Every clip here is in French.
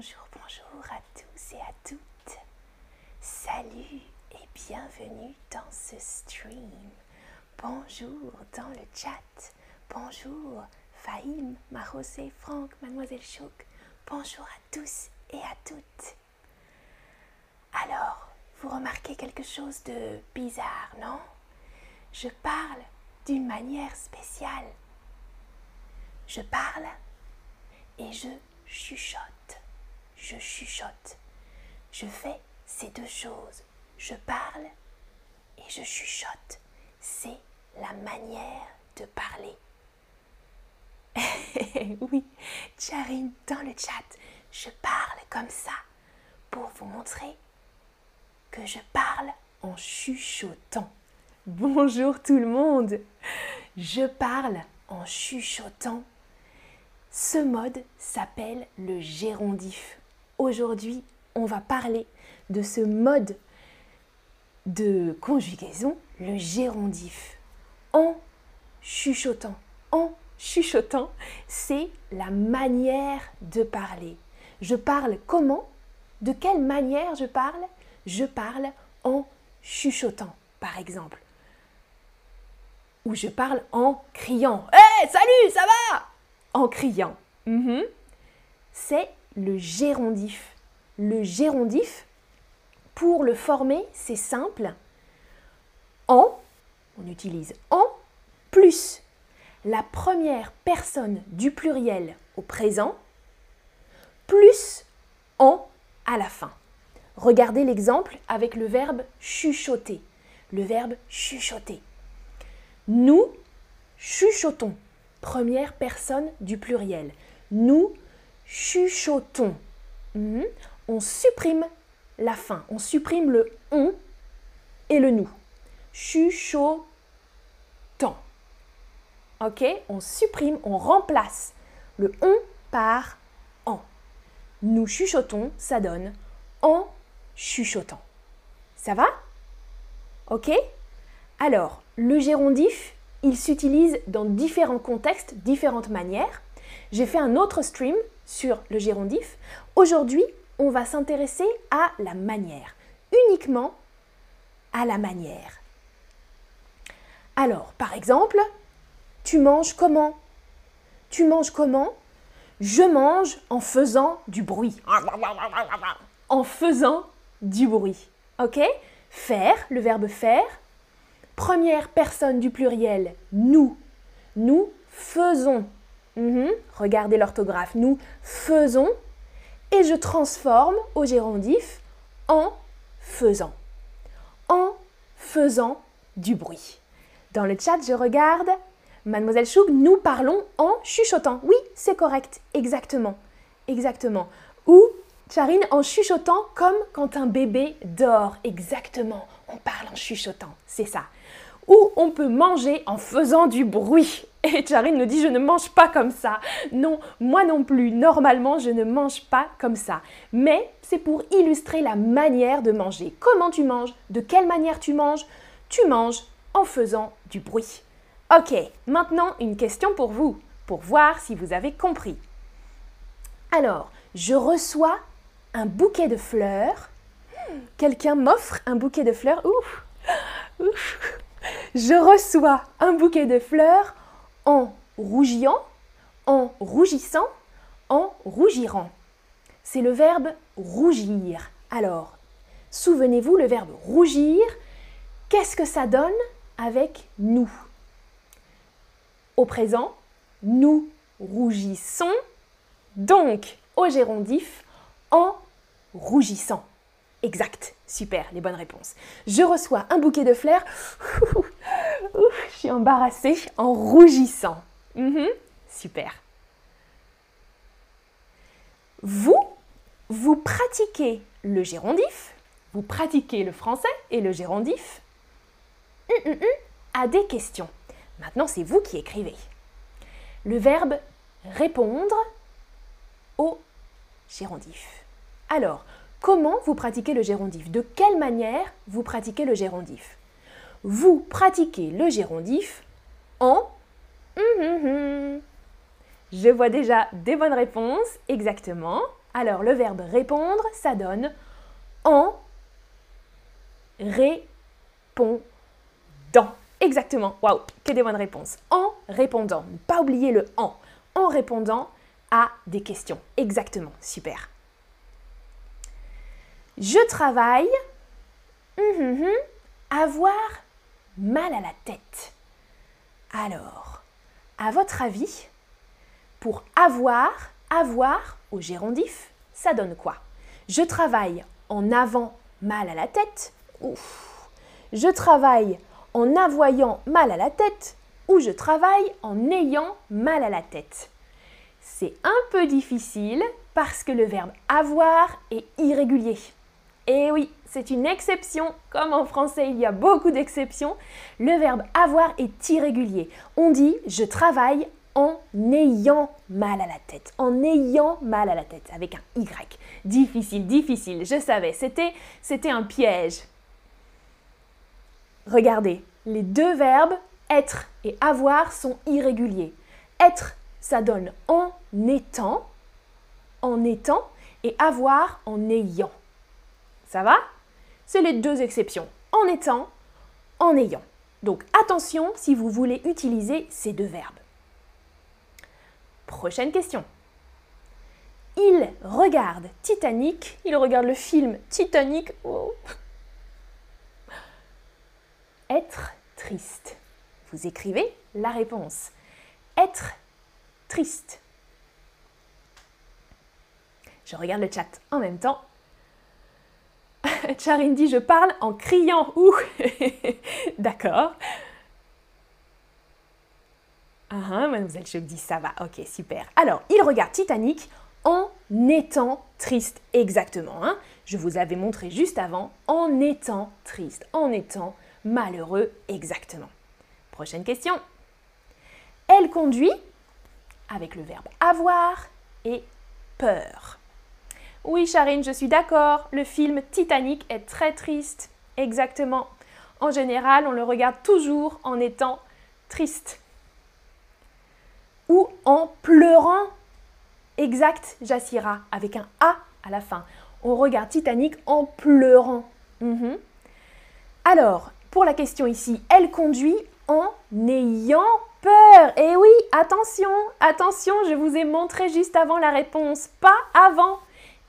Bonjour, bonjour à tous et à toutes. Salut et bienvenue dans ce stream. Bonjour dans le chat. Bonjour Fahim, Marosé, Franck, Mademoiselle Chouk. Bonjour à tous et à toutes. Alors, vous remarquez quelque chose de bizarre, non? Je parle d'une manière spéciale. Je parle et je chuchote. Je chuchote. Je fais ces deux choses. Je parle et je chuchote. C'est la manière de parler. oui, Charine, dans le chat, je parle comme ça pour vous montrer que je parle en chuchotant. Bonjour tout le monde. Je parle en chuchotant. Ce mode s'appelle le gérondif. Aujourd'hui, on va parler de ce mode de conjugaison, le gérondif. En chuchotant. En chuchotant, c'est la manière de parler. Je parle comment? De quelle manière je parle? Je parle en chuchotant, par exemple. Ou je parle en criant. Hé, salut, ça va? En criant. Mhm. C'est le gérondif. Le gérondif, pour le former, c'est simple. En, on utilise en plus la première personne du pluriel au présent, plus en à la fin. Regardez l'exemple avec le verbe chuchoter. Le verbe chuchoter. Nous chuchotons. Première personne du pluriel. Nous chuchotons. Mhm. On supprime la fin. On supprime le on et le nous. Chuchotant. Ok On supprime, on remplace le on par en. Nous chuchotons, ça donne en chuchotant. Ça va? Ok? Alors, le gérondif, il s'utilise dans différents contextes, différentes manières. J'ai fait un autre stream sur le gérondif. Aujourd'hui, on va s'intéresser à la manière, uniquement à la manière. Alors, par exemple, tu manges comment? Tu manges comment? Je mange en faisant du bruit. En faisant du bruit. Ok? Faire, le verbe faire. Première personne du pluriel, nous. Nous faisons. Mhm. Regardez l'orthographe. Nous faisons. Et je transforme au gérondif en faisant. En faisant du bruit. Dans le chat, je regarde. Mademoiselle Choug, nous parlons en chuchotant. Oui, c'est correct. Exactement. Exactement. Ou, Charine, en chuchotant comme quand un bébé dort. Exactement. On parle en chuchotant. C'est ça. Ou on peut manger en faisant du bruit. Et Charine nous dit, je ne mange pas comme ça. Non, moi non plus. Normalement, je ne mange pas comme ça. Mais c'est pour illustrer la manière de manger. Comment tu manges? De quelle manière tu manges? Tu manges en faisant du bruit. Ok, maintenant une question pour vous, pour voir si vous avez compris. Alors, je reçois un bouquet de fleurs. Quelqu'un m'offre un bouquet de fleurs. Je reçois un bouquet de fleurs en rougiant, en rougissant, en rougirant. C'est le verbe rougir. Alors, souvenez-vous, le verbe rougir, qu'est-ce que ça donne avec nous? Au présent, nous rougissons, donc au gérondif, en rougissant. Exact, super, les bonnes réponses. Je reçois un bouquet de fleurs, je suis embarrassée, en rougissant. Mhm, super. Vous, vous pratiquez le gérondif, vous pratiquez le français et le gérondif hum, hum, hum, à des questions. Maintenant, c'est vous qui écrivez. Le verbe répondre au gérondif. Alors, comment vous pratiquez le gérondif? De quelle manière vous pratiquez le gérondif? Vous pratiquez le gérondif en Je vois déjà des bonnes réponses, exactement. Alors, le verbe répondre, ça donne en répondant. Exactement. Waouh, que des bonnes réponses. En répondant. Ne pas oublier le en. En répondant à des questions. Exactement. Super. Je travaille. Hum, hum, hum, avoir mal à la tête. Alors, à votre avis, pour avoir, avoir au gérondif, ça donne quoi? Je travaille en avant mal à la tête. Ouf. Je travaille en avoyant mal à la tête ou je travaille en ayant mal à la tête. C'est un peu difficile parce que le verbe avoir est irrégulier. Et eh oui, c'est une exception. Comme en français, il y a beaucoup d'exceptions. Le verbe avoir est irrégulier. On dit je travaille en ayant mal à la tête. En ayant mal à la tête avec un Y. Difficile, difficile. Je savais, c'était c'était un piège. Regardez, les deux verbes être et avoir sont irréguliers. Être, ça donne en étant, en étant, et avoir en ayant. Ça va? C'est les deux exceptions, en étant, en ayant. Donc attention si vous voulez utiliser ces deux verbes. Prochaine question. Il regarde Titanic, il regarde le film Titanic. Oh. Être triste. Vous écrivez la réponse. Être triste. Je regarde le chat en même temps. Charine je parle en criant. Ouh D'accord. Ah, ah, mademoiselle Choc dit ça va. Ok, super. Alors, il regarde Titanic en étant triste. Exactement. Hein Je vous avais montré juste avant en étant triste, en étant malheureux. Exactement. Prochaine question. Elle conduit avec le verbe avoir et peur. Oui, Charine, je suis d'accord. Le film Titanic est très triste. Exactement. En général, on le regarde toujours en étant triste. Ou en pleurant. Exact, Jassira, avec un A à la fin. On regarde Titanic en pleurant. Mhm. Alors, pour la question ici, elle conduit en ayant peur. Eh oui, attention, attention, je vous ai montré juste avant la réponse, pas avant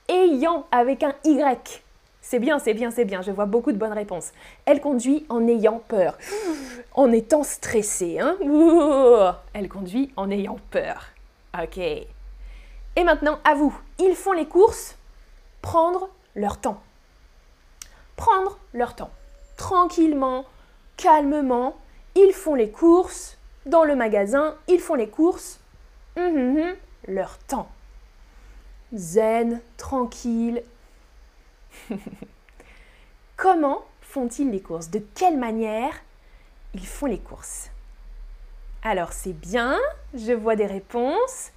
ayant avec un Y. C'est bien, c'est bien, c'est bien, je vois beaucoup de bonnes réponses. Elle conduit en ayant peur, en étant stressée. Hein Elle conduit en ayant peur. Ok. Et maintenant, à vous. Ils font les courses, prendre leur temps. Prendre leur temps. Tranquillement, calmement, ils font les courses dans le magasin, ils font les courses, hum, hum, hum, leur temps zen, tranquille. Comment font-ils les courses? De quelle manière ils font les courses? Alors c'est bien, je vois des réponses.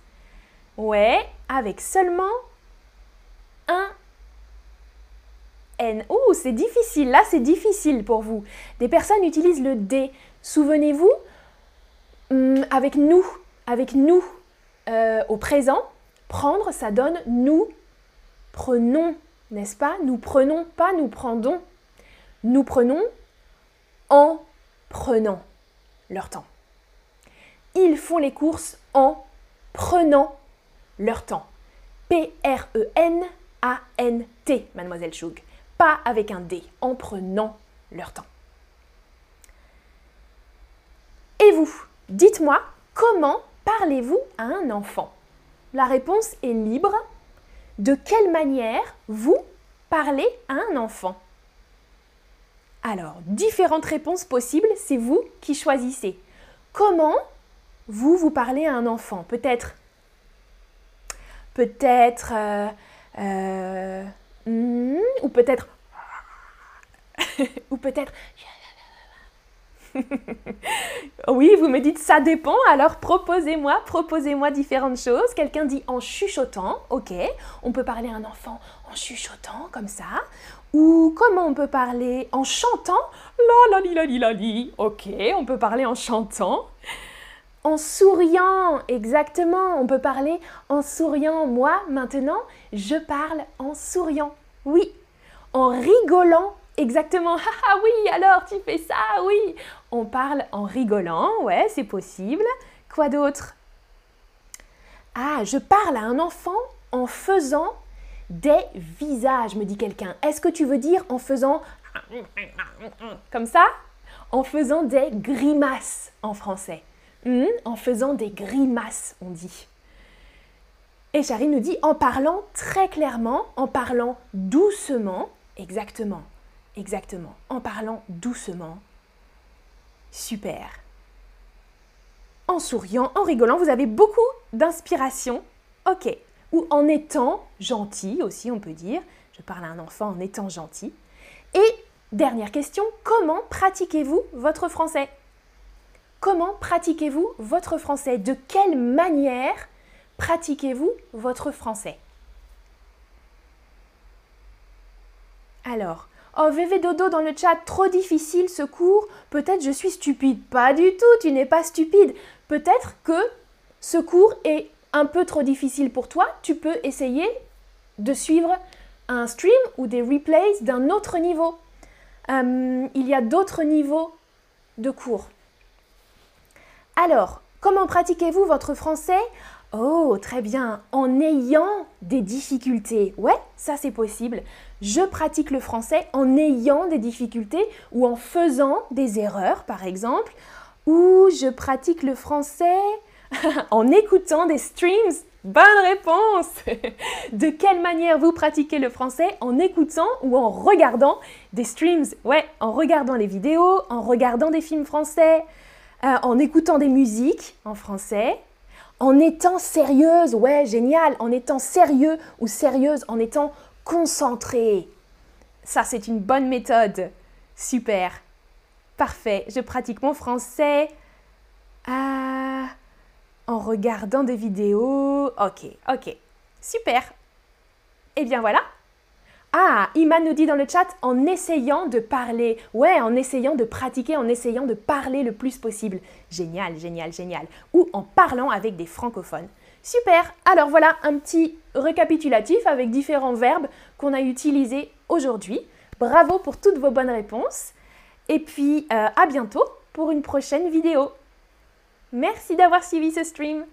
Ouais, avec seulement un N. Ouh, c'est difficile, là c'est difficile pour vous. Des personnes utilisent le D. Souvenez-vous, hum, avec nous, avec nous euh, au présent, Prendre, ça donne nous prenons, n'est-ce pas? Nous prenons, pas nous prendons. Nous prenons en prenant leur temps. Ils font les courses en prenant leur temps. P-R-E-N-A-N-T, mademoiselle Choug. Pas avec un D, en prenant leur temps. Et vous, dites-moi, comment parlez-vous à un enfant? La réponse est libre. De quelle manière vous parlez à un enfant? Alors, différentes réponses possibles, c'est vous qui choisissez. Comment vous vous parlez à un enfant? Peut-être, peut-être, euh, euh, hmm, ou peut-être, ou peut-être, oui, vous me dites ça dépend, alors proposez-moi, proposez-moi différentes choses. Quelqu'un dit en chuchotant, ok, on peut parler à un enfant en chuchotant comme ça. Ou comment on peut parler en chantant La la li la li la li, ok, on peut parler en chantant. En souriant, exactement. On peut parler en souriant. Moi, maintenant, je parle en souriant. Oui. En rigolant, exactement. Ah oui, alors tu fais ça, oui. On parle en rigolant, ouais, c'est possible. Quoi d'autre? Ah, je parle à un enfant en faisant des visages, me dit quelqu'un. Est-ce que tu veux dire en faisant comme ça? En faisant des grimaces en français. Hmm, en faisant des grimaces, on dit. Et Charine nous dit en parlant très clairement, en parlant doucement, exactement, exactement, en parlant doucement. Super. En souriant, en rigolant, vous avez beaucoup d'inspiration. Ok. Ou en étant gentil aussi, on peut dire. Je parle à un enfant en étant gentil. Et dernière question, comment pratiquez-vous votre français? Comment pratiquez-vous votre français? De quelle manière pratiquez-vous votre français? Alors, oh VV Dodo dans le chat, trop difficile ce cours, peut-être je suis stupide. Pas du tout, tu n'es pas stupide. Peut-être que ce cours est un peu trop difficile pour toi, tu peux essayer de suivre un stream ou des replays d'un autre niveau. Euh, il y a d'autres niveaux de cours. Alors, comment pratiquez-vous votre français? Oh, très bien, en ayant des difficultés. Ouais, ça c'est possible. Je pratique le français en ayant des difficultés ou en faisant des erreurs, par exemple. Ou je pratique le français en écoutant des streams Bonne réponse De quelle manière vous pratiquez le français En écoutant ou en regardant des streams? Ouais, en regardant les vidéos, en regardant des films français, euh, en écoutant des musiques en français, en étant sérieuse, ouais, génial, en étant sérieux ou sérieuse, en étant concentré. Ça, c'est une bonne méthode. Super. Parfait. Je pratique mon français euh, en regardant des vidéos. Ok, ok. Super. Eh bien voilà, ah, Iman nous dit dans le chat en essayant de parler. Ouais, en essayant de pratiquer, en essayant de parler le plus possible. Génial, génial, génial. Ou en parlant avec des francophones. Super. Alors voilà un petit récapitulatif avec différents verbes qu'on a utilisés aujourd'hui. Bravo pour toutes vos bonnes réponses. Et puis euh, à bientôt pour une prochaine vidéo. Merci d'avoir suivi ce stream.